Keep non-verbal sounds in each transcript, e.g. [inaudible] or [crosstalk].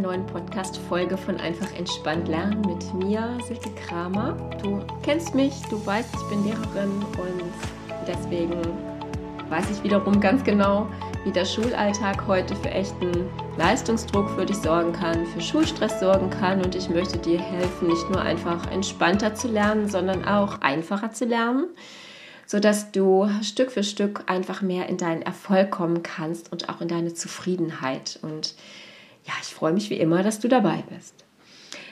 neuen Podcast-Folge von Einfach entspannt lernen mit mir, Silke Kramer. Du kennst mich, du weißt, ich bin Lehrerin und deswegen weiß ich wiederum ganz genau, wie der Schulalltag heute für echten Leistungsdruck für dich sorgen kann, für Schulstress sorgen kann und ich möchte dir helfen, nicht nur einfach entspannter zu lernen, sondern auch einfacher zu lernen, sodass du Stück für Stück einfach mehr in deinen Erfolg kommen kannst und auch in deine Zufriedenheit. Und ja, ich freue mich wie immer, dass du dabei bist.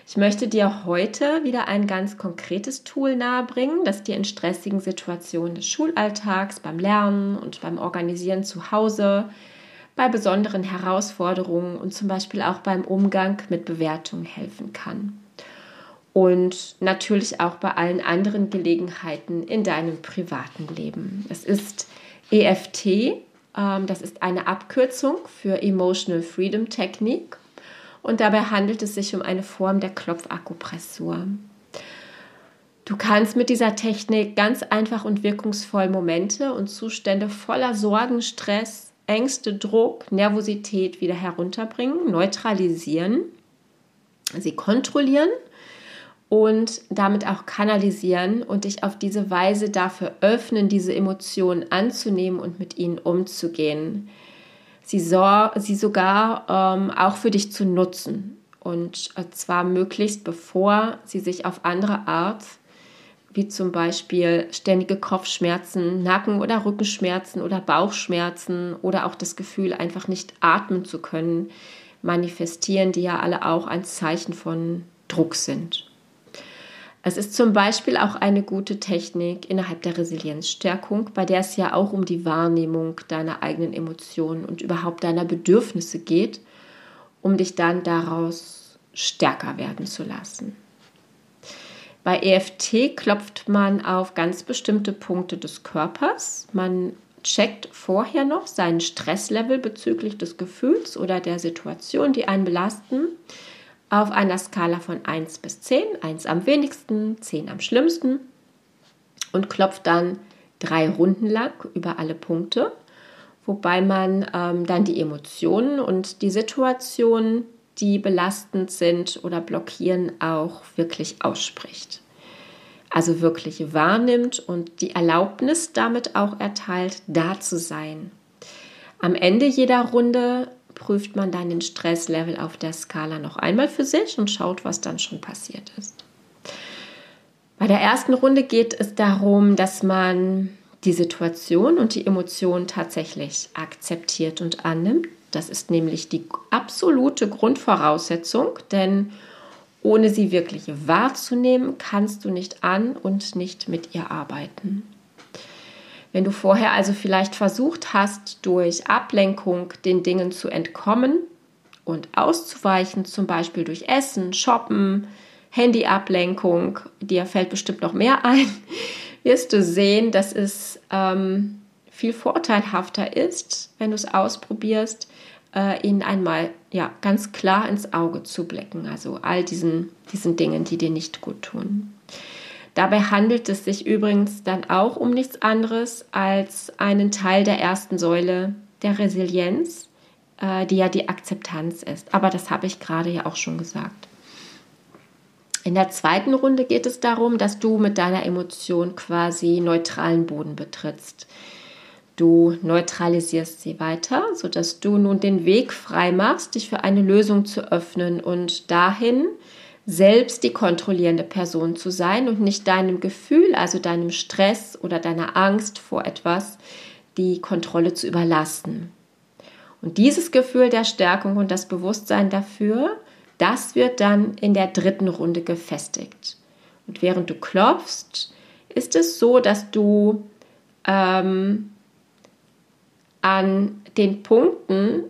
Ich möchte dir heute wieder ein ganz konkretes Tool nahebringen, das dir in stressigen Situationen des Schulalltags, beim Lernen und beim Organisieren zu Hause, bei besonderen Herausforderungen und zum Beispiel auch beim Umgang mit Bewertungen helfen kann. Und natürlich auch bei allen anderen Gelegenheiten in deinem privaten Leben. Es ist EFT, das ist eine Abkürzung für Emotional Freedom Technique und dabei handelt es sich um eine Form der Klopfakupressur. Du kannst mit dieser Technik ganz einfach und wirkungsvoll Momente und Zustände voller Sorgen, Stress, Ängste, Druck, Nervosität wieder herunterbringen, neutralisieren, sie kontrollieren und damit auch kanalisieren und dich auf diese Weise dafür öffnen, diese Emotionen anzunehmen und mit ihnen umzugehen sie, so, sie sogar ähm, auch für dich zu nutzen. Und äh, zwar möglichst bevor sie sich auf andere Art, wie zum Beispiel ständige Kopfschmerzen, Nacken- oder Rückenschmerzen oder Bauchschmerzen oder auch das Gefühl, einfach nicht atmen zu können, manifestieren, die ja alle auch ein Zeichen von Druck sind. Es ist zum Beispiel auch eine gute Technik innerhalb der Resilienzstärkung, bei der es ja auch um die Wahrnehmung deiner eigenen Emotionen und überhaupt deiner Bedürfnisse geht, um dich dann daraus stärker werden zu lassen. Bei EFT klopft man auf ganz bestimmte Punkte des Körpers. Man checkt vorher noch seinen Stresslevel bezüglich des Gefühls oder der Situation, die einen belasten auf einer Skala von 1 bis 10, 1 am wenigsten, 10 am schlimmsten und klopft dann drei Runden lang über alle Punkte, wobei man ähm, dann die Emotionen und die Situationen, die belastend sind oder blockieren, auch wirklich ausspricht. Also wirklich wahrnimmt und die Erlaubnis damit auch erteilt, da zu sein. Am Ende jeder Runde prüft man dann den Stresslevel auf der Skala noch einmal für sich und schaut, was dann schon passiert ist. Bei der ersten Runde geht es darum, dass man die Situation und die Emotion tatsächlich akzeptiert und annimmt. Das ist nämlich die absolute Grundvoraussetzung, denn ohne sie wirklich wahrzunehmen, kannst du nicht an und nicht mit ihr arbeiten. Wenn du vorher also vielleicht versucht hast, durch Ablenkung den Dingen zu entkommen und auszuweichen, zum Beispiel durch Essen, Shoppen, Handyablenkung, dir fällt bestimmt noch mehr ein, [laughs] wirst du sehen, dass es ähm, viel vorteilhafter ist, wenn du es ausprobierst, äh, ihnen einmal ja, ganz klar ins Auge zu blicken. Also all diesen, diesen Dingen, die dir nicht gut tun. Dabei handelt es sich übrigens dann auch um nichts anderes als einen Teil der ersten Säule der Resilienz, äh, die ja die Akzeptanz ist. Aber das habe ich gerade ja auch schon gesagt. In der zweiten Runde geht es darum, dass du mit deiner Emotion quasi neutralen Boden betrittst. Du neutralisierst sie weiter, sodass du nun den Weg frei machst, dich für eine Lösung zu öffnen und dahin, selbst die kontrollierende Person zu sein und nicht deinem Gefühl, also deinem Stress oder deiner Angst vor etwas, die Kontrolle zu überlassen. Und dieses Gefühl der Stärkung und das Bewusstsein dafür, das wird dann in der dritten Runde gefestigt. Und während du klopfst, ist es so, dass du ähm, an den Punkten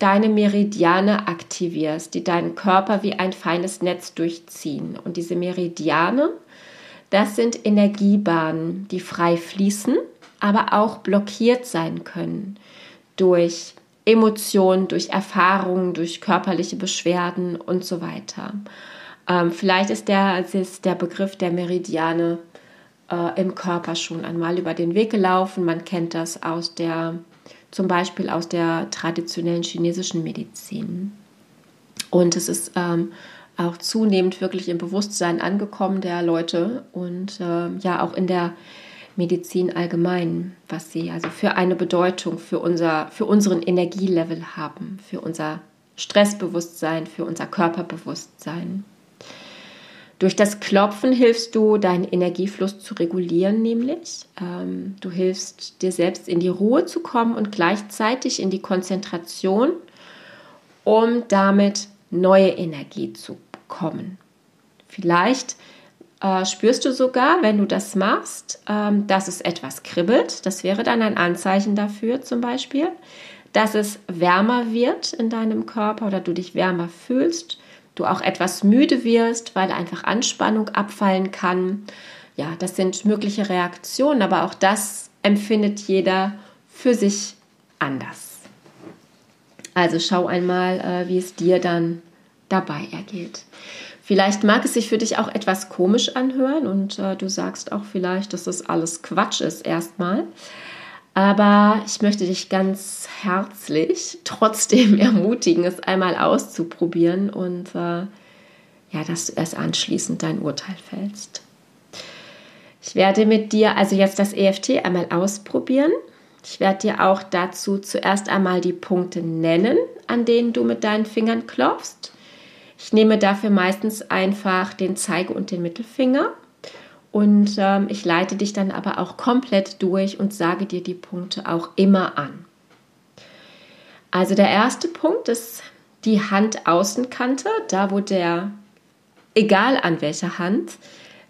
deine Meridiane aktivierst, die deinen Körper wie ein feines Netz durchziehen. Und diese Meridiane, das sind Energiebahnen, die frei fließen, aber auch blockiert sein können durch Emotionen, durch Erfahrungen, durch körperliche Beschwerden und so weiter. Ähm, vielleicht ist der, ist der Begriff der Meridiane äh, im Körper schon einmal über den Weg gelaufen. Man kennt das aus der zum Beispiel aus der traditionellen chinesischen Medizin. Und es ist ähm, auch zunehmend wirklich im Bewusstsein angekommen der Leute und äh, ja auch in der Medizin allgemein, was sie also für eine Bedeutung für, unser, für unseren Energielevel haben, für unser Stressbewusstsein, für unser Körperbewusstsein. Durch das Klopfen hilfst du, deinen Energiefluss zu regulieren, nämlich. Ähm, du hilfst dir selbst in die Ruhe zu kommen und gleichzeitig in die Konzentration, um damit neue Energie zu bekommen. Vielleicht äh, spürst du sogar, wenn du das machst, ähm, dass es etwas kribbelt. Das wäre dann ein Anzeichen dafür zum Beispiel, dass es wärmer wird in deinem Körper oder du dich wärmer fühlst, du auch etwas müde wirst, weil einfach Anspannung abfallen kann. Ja, das sind mögliche Reaktionen, aber auch das empfindet jeder für sich anders. Also schau einmal, äh, wie es dir dann dabei ergeht. Vielleicht mag es sich für dich auch etwas komisch anhören und äh, du sagst auch vielleicht, dass das alles Quatsch ist erstmal. Aber ich möchte dich ganz herzlich [laughs] trotzdem ermutigen, es einmal auszuprobieren und äh, ja, dass du erst anschließend dein Urteil fällst. Ich werde mit dir also jetzt das EFT einmal ausprobieren. Ich werde dir auch dazu zuerst einmal die Punkte nennen, an denen du mit deinen Fingern klopfst. Ich nehme dafür meistens einfach den Zeige- und den Mittelfinger und ähm, ich leite dich dann aber auch komplett durch und sage dir die Punkte auch immer an. Also der erste Punkt ist die Handaußenkante, da wo der, egal an welcher Hand,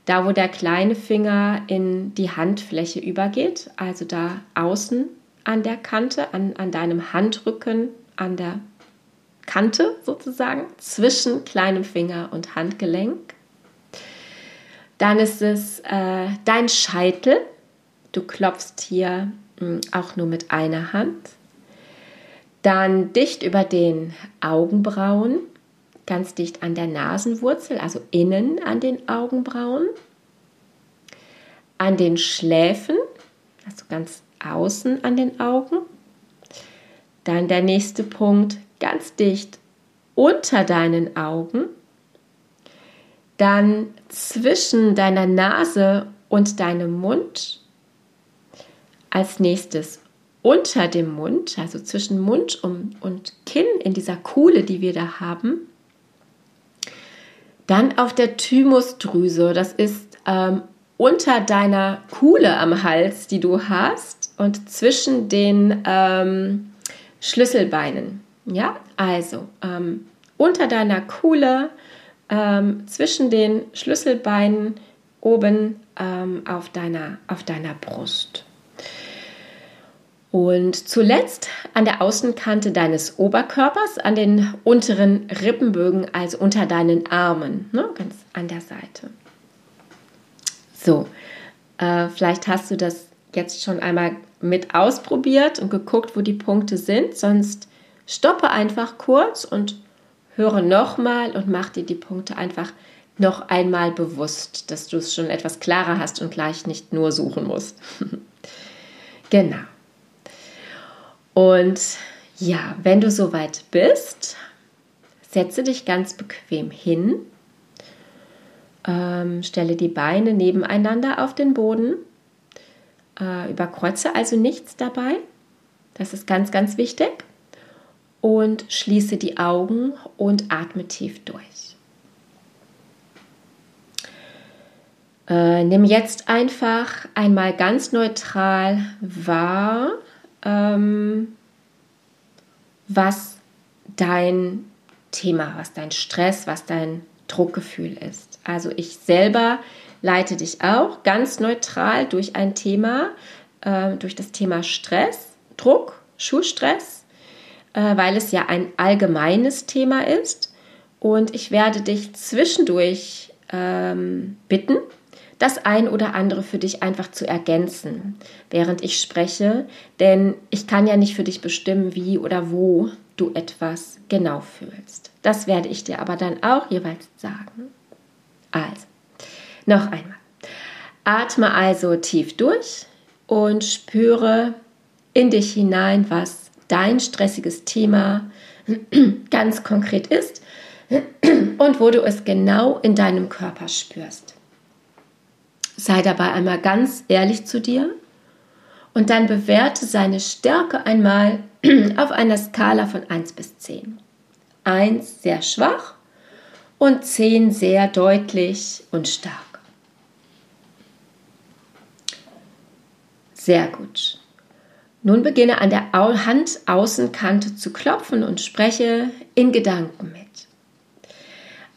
da wo der kleine Finger in die Handfläche übergeht, also da außen an der Kante, an, an deinem Handrücken, an der Kante sozusagen zwischen kleinem Finger und Handgelenk. Dann ist es äh, dein Scheitel. Du klopfst hier mh, hm, auch nur mit einer Hand. Dann dicht über den Augenbrauen, ganz dicht an der Nasenwurzel, also innen an den Augenbrauen. An den Schläfen, also ganz außen an den Augen. Dann der nächste Punkt, ganz dicht unter deinen Augen, dann zwischen deiner Nase und deinem Mund, als nächstes unter dem Mund, also zwischen Mund und Kinn in dieser Kuhle, die wir da haben. Dann auf der Thymusdrüse, das ist ähm, unter deiner Kuhle am Hals, die du hast, und zwischen den ähm, Schlüsselbeinen. Ja, also ähm, unter deiner Kuhle, ähm, zwischen den Schlüsselbeinen, oben ähm, auf, deiner, auf deiner Brust. Und zuletzt an der Außenkante deines Oberkörpers, an den unteren Rippenbögen, also unter deinen Armen, ne, ganz an der Seite. So, äh, vielleicht hast du das jetzt schon einmal mit ausprobiert und geguckt, wo die Punkte sind. Sonst stoppe einfach kurz und höre nochmal und mach dir die Punkte einfach noch einmal bewusst, dass du es schon etwas klarer hast und gleich nicht nur suchen musst. [laughs] genau. Und ja, wenn du soweit bist, setze dich ganz bequem hin, ähm, stelle die Beine nebeneinander auf den Boden, äh, überkreuze also nichts dabei. Das ist ganz, ganz wichtig und schließe die Augen und atme tief durch. Äh, nimm jetzt einfach einmal ganz neutral wahr, ähm, was dein Thema, was dein Stress, was dein Druckgefühl ist. Also ich selber leite dich auch ganz neutral durch ein Thema, äh, durch das Thema Stress, Druck, Schulstress äh, weil es ja ein allgemeines Thema ist. Und ich werde dich zwischendurch ähm, bitten, das ein oder andere für dich einfach zu ergänzen, während ich spreche, denn ich kann ja nicht für dich bestimmen, wie oder wo du etwas genau fühlst. Das werde ich dir aber dann auch jeweils sagen. Also, noch einmal. Atme also tief durch und spüre in dich hinein, was dein stressiges Thema [clears throat] ganz konkret ist. [clears throat] und wo du es genau in deinem Körper spürst. Sei dabei einmal ganz ehrlich zu dir und dann bewerte seine Stärke einmal [clears throat] auf einer Skala von 1 bis 10. 1 sehr schwach und 10 sehr deutlich und stark. Sehr gut. Nun beginne an der Handaußenkante zu klopfen und spreche in Gedanken mit.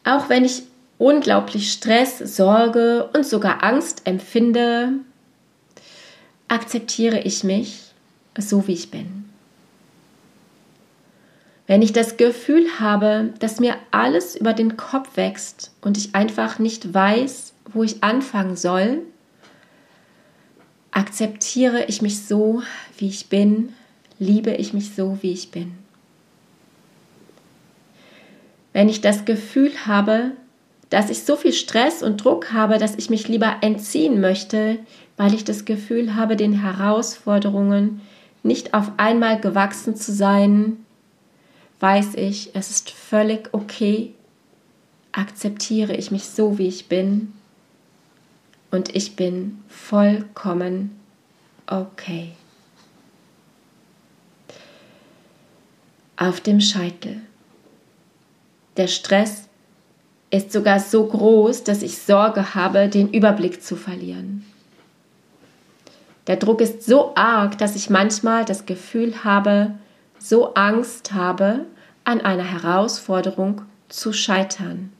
Auch wenn ich unglaublich Stress, Sorge und sogar Angst empfinde, akzeptiere ich mich so, wie ich bin. Wenn ich das Gefühl habe, dass mir alles über den Kopf wächst und ich einfach nicht weiß, wo ich anfangen soll, akzeptiere ich mich so, wie ich bin, liebe ich mich so, wie ich bin. Wenn ich das Gefühl habe, dass ich so viel Stress und Druck habe, dass ich mich lieber entziehen möchte, weil ich das Gefühl habe, den Herausforderungen nicht auf einmal gewachsen zu sein, weiß ich, es ist völlig okay, akzeptiere ich mich so, wie ich bin und ich bin vollkommen okay. Auf dem Scheitel. Der Stress ist sogar so groß, dass ich Sorge habe, den Überblick zu verlieren. Der Druck ist so arg, dass ich manchmal das Gefühl habe, so Angst habe, an einer Herausforderung zu scheitern.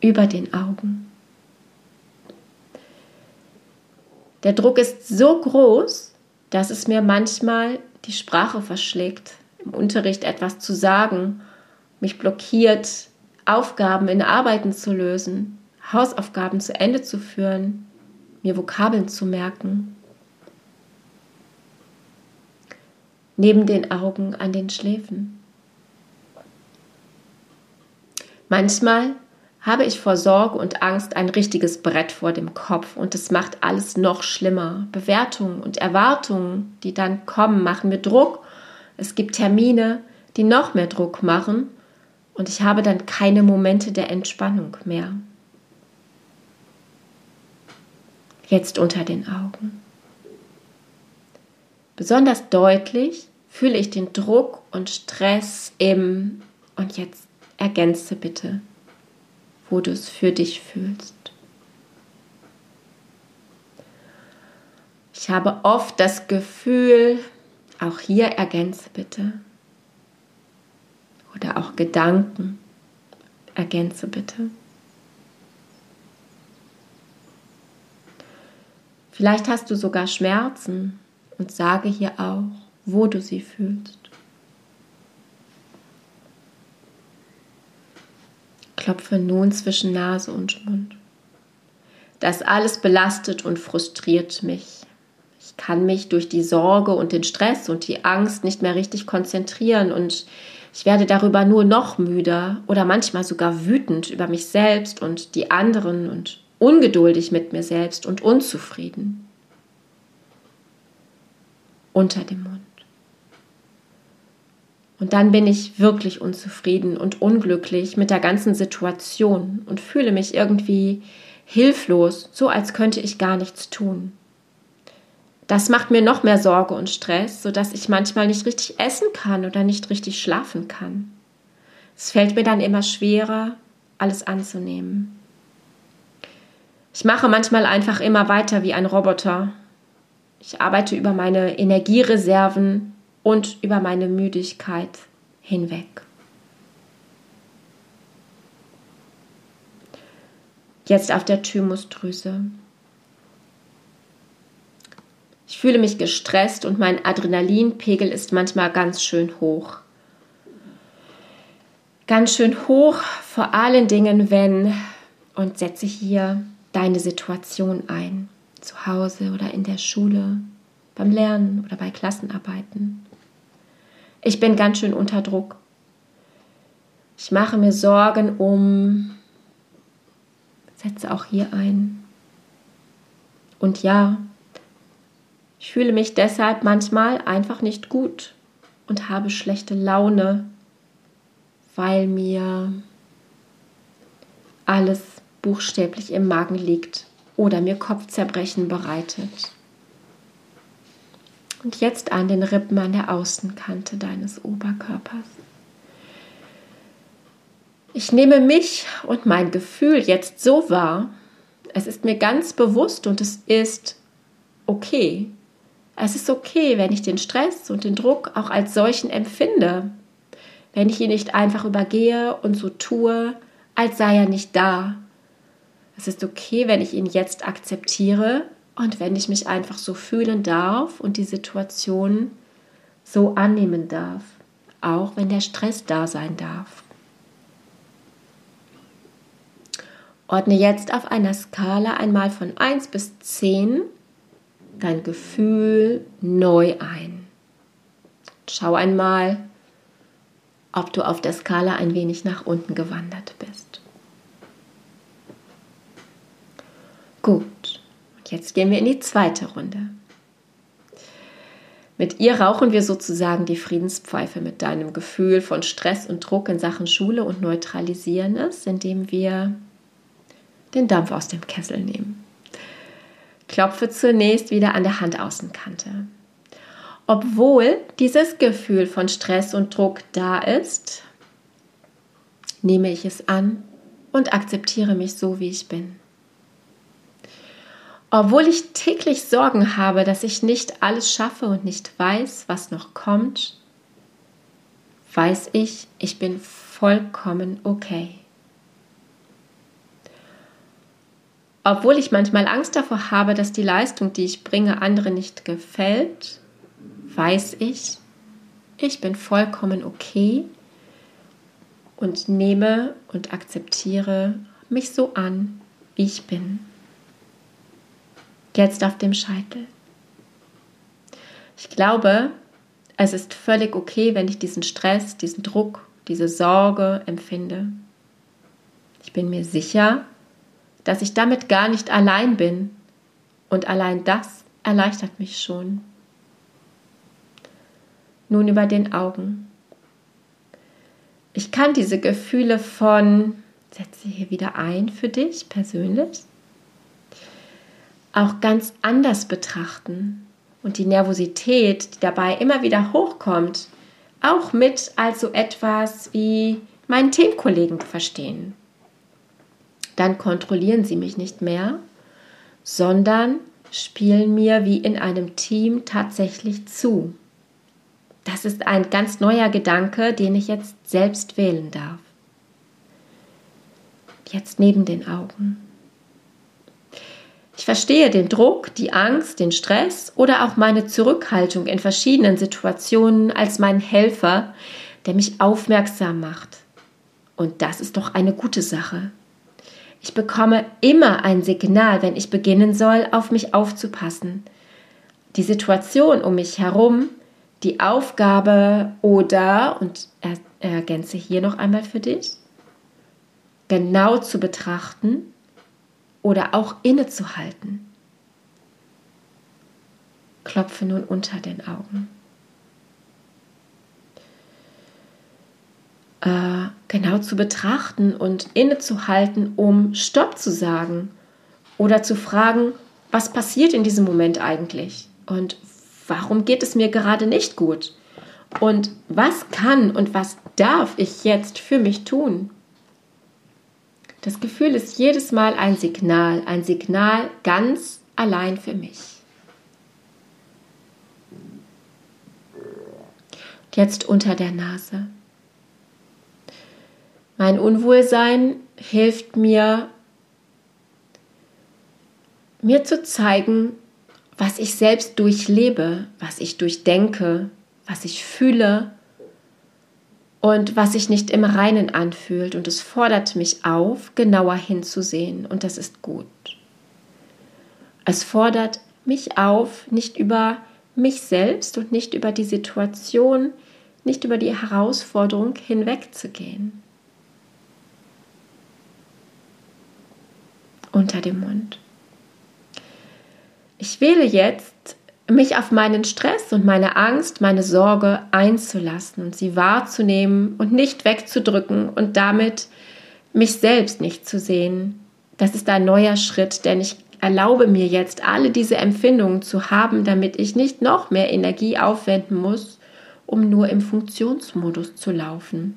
Über den Augen. Der Druck ist so groß, dass es mir manchmal die Sprache verschlägt, im Unterricht etwas zu sagen, mich blockiert, Aufgaben in Arbeiten zu lösen, Hausaufgaben zu Ende zu führen, mir Vokabeln zu merken. Neben den Augen an den Schläfen. Manchmal habe ich vor Sorge und Angst ein richtiges Brett vor dem Kopf und es macht alles noch schlimmer. Bewertungen und Erwartungen, die dann kommen, machen mir Druck. Es gibt Termine, die noch mehr Druck machen und ich habe dann keine Momente der Entspannung mehr. Jetzt unter den Augen. Besonders deutlich fühle ich den Druck und Stress im und jetzt ergänze bitte wo du es für dich fühlst. Ich habe oft das Gefühl, auch hier ergänze bitte. Oder auch Gedanken, ergänze bitte. Vielleicht hast du sogar Schmerzen und sage hier auch, wo du sie fühlst. Klopfe nun zwischen Nase und Mund. Das alles belastet und frustriert mich. Ich kann mich durch die Sorge und den Stress und die Angst nicht mehr richtig konzentrieren und ich werde darüber nur noch müder oder manchmal sogar wütend über mich selbst und die anderen und ungeduldig mit mir selbst und unzufrieden. Unter dem Mund. Und dann bin ich wirklich unzufrieden und unglücklich mit der ganzen Situation und fühle mich irgendwie hilflos, so als könnte ich gar nichts tun. Das macht mir noch mehr Sorge und Stress, sodass ich manchmal nicht richtig essen kann oder nicht richtig schlafen kann. Es fällt mir dann immer schwerer, alles anzunehmen. Ich mache manchmal einfach immer weiter wie ein Roboter. Ich arbeite über meine Energiereserven und über meine Müdigkeit hinweg. Jetzt auf der Thymusdrüse. Ich fühle mich gestresst und mein Adrenalinpegel ist manchmal ganz schön hoch. Ganz schön hoch, vor allen Dingen, wenn, und setze hier deine Situation ein, zu Hause oder in der Schule, beim Lernen oder bei Klassenarbeiten. Ich bin ganz schön unter Druck. Ich mache mir Sorgen um, setze auch hier ein. Und ja, ich fühle mich deshalb manchmal einfach nicht gut und habe schlechte Laune, weil mir alles buchstäblich im Magen liegt oder mir Kopfzerbrechen bereitet. Und jetzt an den Rippen an der Außenkante deines Oberkörpers. Ich nehme mich und mein Gefühl jetzt so wahr. Es ist mir ganz bewusst und es ist okay. Es ist okay, wenn ich den Stress und den Druck auch als solchen empfinde. Wenn ich ihn nicht einfach übergehe und so tue, als sei er nicht da. Es ist okay, wenn ich ihn jetzt akzeptiere und wenn ich mich einfach so fühlen darf und die Situation so annehmen darf, auch wenn der Stress da sein darf. Ordne jetzt auf einer Skala einmal von 1 bis 10 dein Gefühl neu ein. Schau einmal, ob du auf der Skala ein wenig nach unten gewandert bist. Gut, jetzt gehen wir in die zweite Runde. Mit ihr rauchen wir sozusagen die Friedenspfeife mit deinem Gefühl von Stress und Druck in Sachen Schule und neutralisieren es, indem wir den Dampf aus dem Kessel nehmen. Klopfe zunächst wieder an der Handaußenkante. Obwohl dieses Gefühl von Stress und Druck da ist, nehme ich es an und akzeptiere mich so, wie ich bin. Obwohl ich täglich Sorgen habe, dass ich nicht alles schaffe und nicht weiß, was noch kommt, weiß ich, ich bin vollkommen okay. Obwohl ich manchmal Angst davor habe, dass die Leistung, die ich bringe, anderen nicht gefällt, weiß ich, ich bin vollkommen okay und nehme und akzeptiere mich so an, wie ich bin. Jetzt auf dem Scheitel. Ich glaube, es ist völlig okay, wenn ich diesen Stress, diesen Druck, diese Sorge empfinde. Ich bin mir sicher, dass ich damit gar nicht allein bin. Und allein das erleichtert mich schon. Nun über den Augen. Ich kann diese Gefühle von, setze hier wieder ein für dich persönlich, auch ganz anders betrachten und die Nervosität, die dabei immer wieder hochkommt, auch mit als so etwas wie meinen Teamkollegen verstehen dann kontrollieren sie mich nicht mehr, sondern spielen mir wie in einem Team tatsächlich zu. Das ist ein ganz neuer Gedanke, den ich jetzt selbst wählen darf. Jetzt neben den Augen. Ich verstehe den Druck, die Angst, den Stress oder auch meine Zurückhaltung in verschiedenen Situationen als meinen Helfer, der mich aufmerksam macht. Und das ist doch eine gute Sache. Ich bekomme immer ein Signal, wenn ich beginnen soll, auf mich aufzupassen. Die Situation um mich herum, die Aufgabe oder, und er, ergänze hier noch einmal für dich, genau zu betrachten oder auch innezuhalten. Klopfe nun unter den Augen. äh, genau zu betrachten und innezuhalten, um Stopp zu sagen oder zu fragen, was passiert in diesem Moment eigentlich und warum geht es mir gerade nicht gut und was kann und was darf ich jetzt für mich tun. Das Gefühl ist jedes Mal ein Signal, ein Signal ganz allein für mich. Jetzt unter der Nase. Mein Unwohlsein hilft mir, mir zu zeigen, was ich selbst durchlebe, was ich durchdenke, was ich fühle und was sich nicht im Reinen anfühlt. Und es fordert mich auf, genauer hinzusehen. Und das ist gut. Es fordert mich auf, nicht über mich selbst und nicht über die Situation, nicht über die Herausforderung hinwegzugehen. unter dem Mund. Ich wähle jetzt mich auf meinen Stress und meine Angst, meine Sorge einzulassen und sie wahrzunehmen und nicht wegzudrücken und damit mich selbst nicht zu sehen. Das ist ein neuer Schritt, denn ich erlaube mir jetzt alle diese Empfindungen zu haben, damit ich nicht noch mehr Energie aufwenden muss, um nur im Funktionsmodus zu laufen.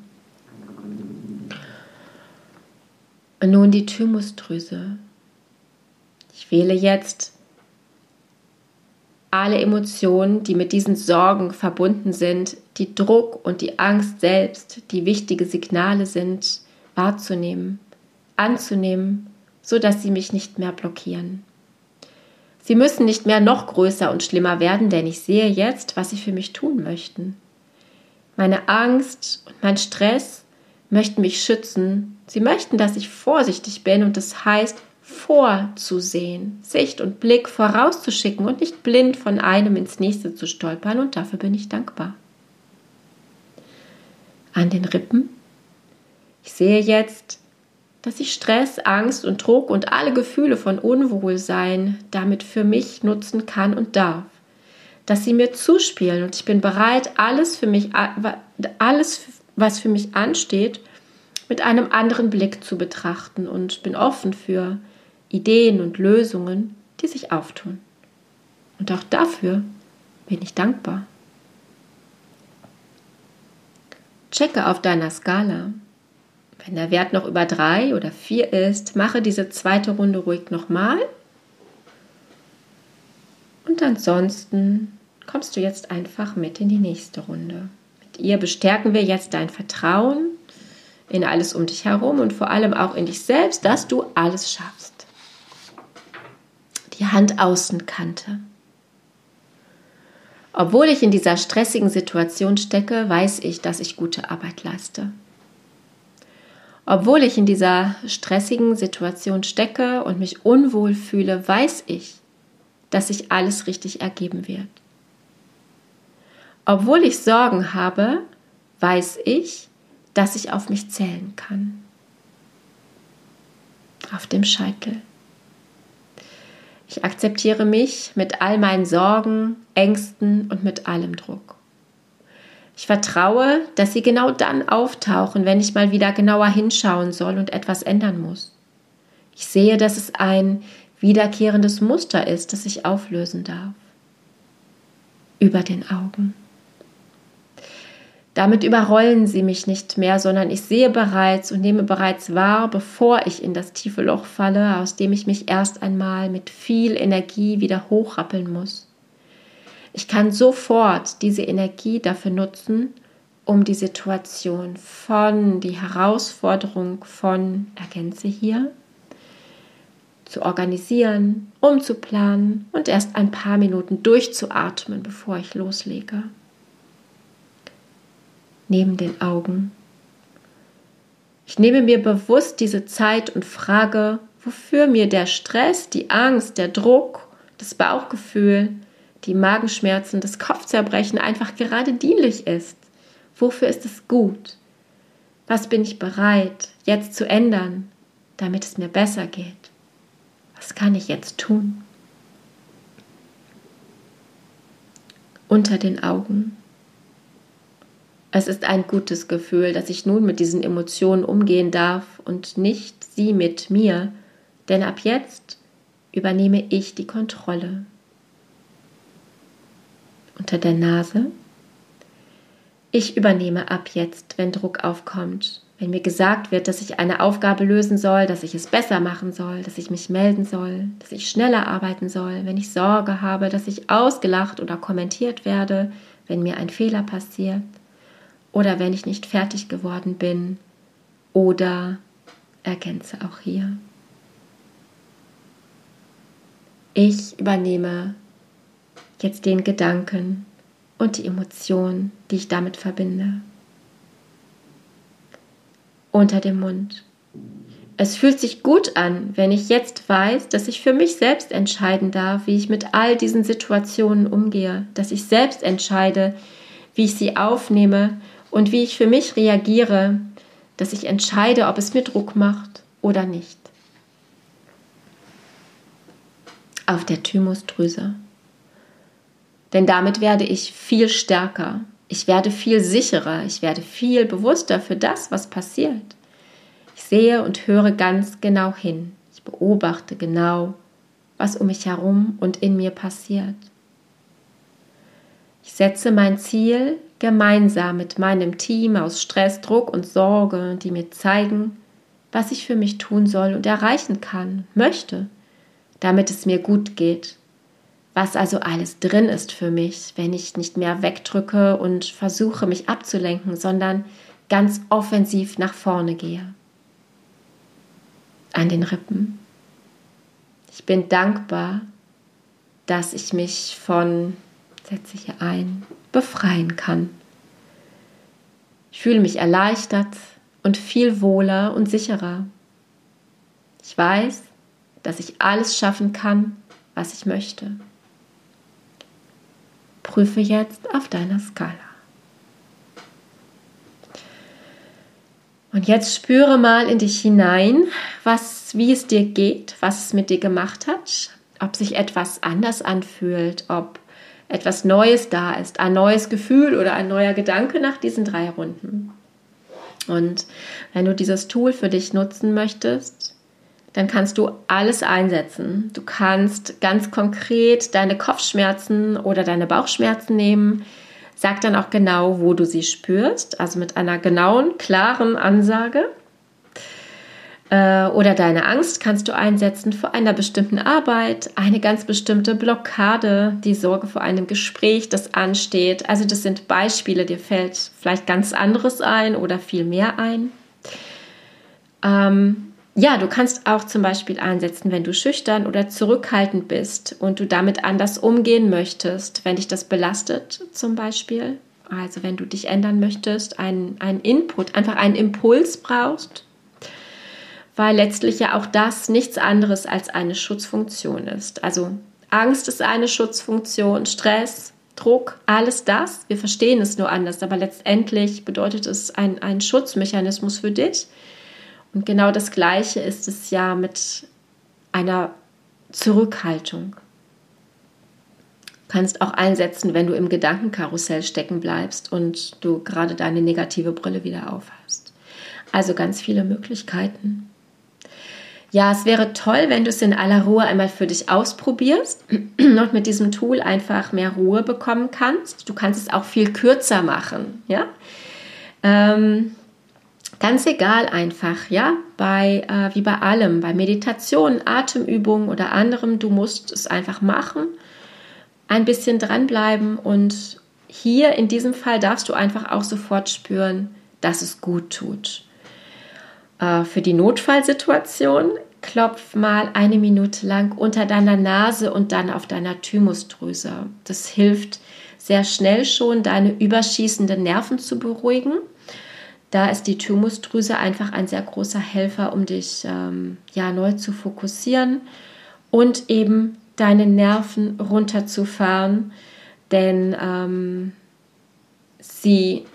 Und nun die Thymusdrüse. Ich wähle jetzt alle Emotionen, die mit diesen Sorgen verbunden sind, die Druck und die Angst selbst, die wichtige Signale sind, wahrzunehmen, anzunehmen, so dass sie mich nicht mehr blockieren. Sie müssen nicht mehr noch größer und schlimmer werden, denn ich sehe jetzt, was sie für mich tun möchten. Meine Angst und mein Stress möchten mich schützen. Sie möchten, dass ich vorsichtig bin und das heißt, vorzusehen, Sicht und Blick vorauszuschicken und nicht blind von einem ins nächste zu stolpern und dafür bin ich dankbar. An den Rippen. Ich sehe jetzt, dass ich Stress, Angst und Druck und alle Gefühle von Unwohlsein damit für mich nutzen kann und darf. Dass sie mir zuspielen und ich bin bereit, alles für mich, alles, was für mich ansteht, mit einem anderen Blick zu betrachten und bin offen für Ideen und Lösungen, die sich auftun. Und auch dafür bin ich dankbar. Checke auf deiner Skala. Wenn der Wert noch über drei oder vier ist, mache diese zweite Runde ruhig nochmal. Und ansonsten kommst du jetzt einfach mit in die nächste Runde. Mit ihr bestärken wir jetzt dein Vertrauen in alles um dich herum und vor allem auch in dich selbst, dass du alles schaffst die Handaußenkante. Obwohl ich in dieser stressigen Situation stecke, weiß ich, dass ich gute Arbeit leiste. Obwohl ich in dieser stressigen Situation stecke und mich unwohl fühle, weiß ich, dass sich alles richtig ergeben wird. Obwohl ich Sorgen habe, weiß ich, dass ich auf mich zählen kann. Auf dem Scheitel. Ich akzeptiere mich mit all meinen Sorgen, Ängsten und mit allem Druck. Ich vertraue, dass sie genau dann auftauchen, wenn ich mal wieder genauer hinschauen soll und etwas ändern muss. Ich sehe, dass es ein wiederkehrendes Muster ist, das ich auflösen darf. Über den Augen. Damit überrollen sie mich nicht mehr, sondern ich sehe bereits und nehme bereits wahr, bevor ich in das tiefe Loch falle, aus dem ich mich erst einmal mit viel Energie wieder hochrappeln muss. Ich kann sofort diese Energie dafür nutzen, um die Situation von, die Herausforderung von, ergänze hier, zu organisieren, umzuplanen und erst ein paar Minuten durchzuatmen, bevor ich loslege neben den Augen. Ich nehme mir bewusst diese Zeit und frage, wofür mir der Stress, die Angst, der Druck, das Bauchgefühl, die Magenschmerzen, das Kopfzerbrechen einfach gerade dienlich ist. Wofür ist es gut? Was bin ich bereit, jetzt zu ändern, damit es mir besser geht? Was kann ich jetzt tun? Unter den Augen es ist ein gutes Gefühl, dass ich nun mit diesen Emotionen umgehen darf und nicht sie mit mir, denn ab jetzt übernehme ich die Kontrolle. Unter der Nase. Ich übernehme ab jetzt, wenn Druck aufkommt, wenn mir gesagt wird, dass ich eine Aufgabe lösen soll, dass ich es besser machen soll, dass ich mich melden soll, dass ich schneller arbeiten soll, wenn ich Sorge habe, dass ich ausgelacht oder kommentiert werde, wenn mir ein Fehler passiert oder wenn ich nicht fertig geworden bin oder ergänze auch hier. Ich übernehme jetzt den Gedanken und die Emotion, die ich damit verbinde. Unter dem Mund. Es fühlt sich gut an, wenn ich jetzt weiß, dass ich für mich selbst entscheiden darf, wie ich mit all diesen Situationen umgehe, dass ich selbst entscheide, wie ich sie aufnehme und wie ich für mich reagiere, dass ich entscheide, ob es mir Druck macht oder nicht. Auf der Thymusdrüse. Denn damit werde ich viel stärker. Ich werde viel sicherer. Ich werde viel bewusster für das, was passiert. Ich sehe und höre ganz genau hin. Ich beobachte genau, was um mich herum und in mir passiert. Ich setze mein Ziel gemeinsam mit meinem Team aus Stress, Druck und Sorge, die mir zeigen, was ich für mich tun soll und erreichen kann, möchte, damit es mir gut geht. Was also alles drin ist für mich, wenn ich nicht mehr wegdrücke und versuche, mich abzulenken, sondern ganz offensiv nach vorne gehe. An den Rippen. Ich bin dankbar, dass ich mich von, setze ich hier ein, befreien kann. Ich fühle mich erleichtert und viel wohler und sicherer. Ich weiß, dass ich alles schaffen kann, was ich möchte. Prüfe jetzt auf deiner Skala. Und jetzt spüre mal in dich hinein, was, wie es dir geht, was es mit dir gemacht hat, ob sich etwas anders anfühlt, ob etwas Neues da ist, ein neues Gefühl oder ein neuer Gedanke nach diesen drei Runden. Und wenn du dieses Tool für dich nutzen möchtest, dann kannst du alles einsetzen. Du kannst ganz konkret deine Kopfschmerzen oder deine Bauchschmerzen nehmen. Sag dann auch genau, wo du sie spürst, also mit einer genauen, klaren Ansage. Äh, oder deine Angst kannst du einsetzen vor einer bestimmten Arbeit, eine ganz bestimmte Blockade, die Sorge vor einem Gespräch, das ansteht. Also das sind Beispiele, dir fällt vielleicht ganz anderes ein oder viel mehr ein. Ähm, ja, du kannst auch zum Beispiel einsetzen, wenn du schüchtern oder zurückhaltend bist und du damit anders umgehen möchtest, wenn dich das belastet zum Beispiel. Also wenn du dich ändern möchtest, einen, einen Input, einfach einen Impuls brauchst, weil letztlich ja auch das nichts anderes als eine Schutzfunktion ist. Also Angst ist eine Schutzfunktion, Stress, Druck, alles das. Wir verstehen es nur anders, aber letztendlich bedeutet es ein, ein Schutzmechanismus für dich. Und genau das Gleiche ist es ja mit einer Zurückhaltung. Du kannst auch einsetzen, wenn du im Gedankenkarussell stecken bleibst und du gerade deine negative Brille wieder aufhast. Also ganz viele Möglichkeiten. Ja, es wäre toll, wenn du es in aller Ruhe einmal für dich ausprobierst [clears throat] und mit diesem Tool einfach mehr Ruhe bekommen kannst. Du kannst es auch viel kürzer machen, ja. Ähm, ganz egal einfach, ja, bei äh, wie bei allem, bei Meditation, Atemübungen oder anderem, du musst es einfach machen, ein bisschen dranbleiben und hier in diesem Fall darfst du einfach auch sofort spüren, dass es gut tut. Äh, für die Notfallsituation klopf mal eine Minute lang unter deiner Nase und dann auf deiner Thymusdrüse. Das hilft sehr schnell schon, deine überschießenden Nerven zu beruhigen. Da ist die Thymusdrüse einfach ein sehr großer Helfer, um dich ähm, ja neu zu fokussieren und eben deine Nerven runterzufahren, denn ähm, sie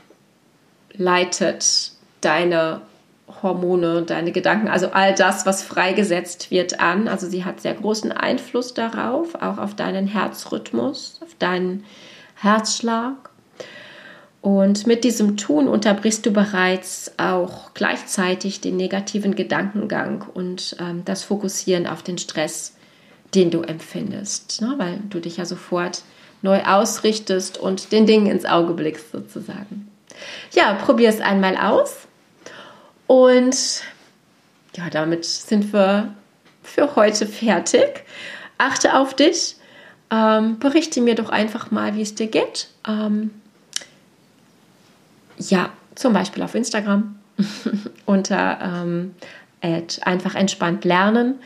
leitet deine Hormone, deine Gedanken, also all das, was freigesetzt wird, an. Also sie hat sehr großen Einfluss darauf, auch auf deinen Herzrhythmus, auf deinen Herzschlag. Und mit diesem Tun unterbrichst du bereits auch gleichzeitig den negativen Gedankengang und ähm, das Fokussieren auf den Stress, den du empfindest, ne? weil du dich ja sofort neu ausrichtest und den Dingen ins Auge blickst sozusagen. Ja, probier es einmal aus und ja, damit sind wir für heute fertig. Achte auf dich. Ähm, berichte mir doch einfach mal, wie es dir geht. Ähm, ja, zum Beispiel auf Instagram [laughs] unter ähm, einfach entspannt lernen.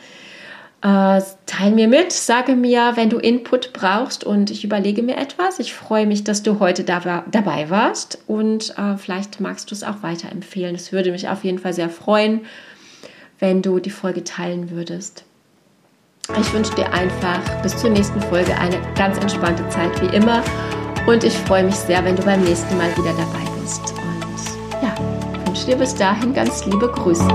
Äh, teil mir mit, sage mir, wenn du Input brauchst und ich überlege mir etwas. Ich freue mich, dass du heute da, dabei warst und äh, vielleicht magst du es auch weiterempfehlen. Es würde mich auf jeden Fall sehr freuen, wenn du die Folge teilen würdest. Ich wünsche dir einfach bis zur nächsten Folge eine ganz entspannte Zeit wie immer und ich freue mich sehr, wenn du beim nächsten Mal wieder dabei bist. Und ja, wünsche dir bis dahin ganz liebe Grüße.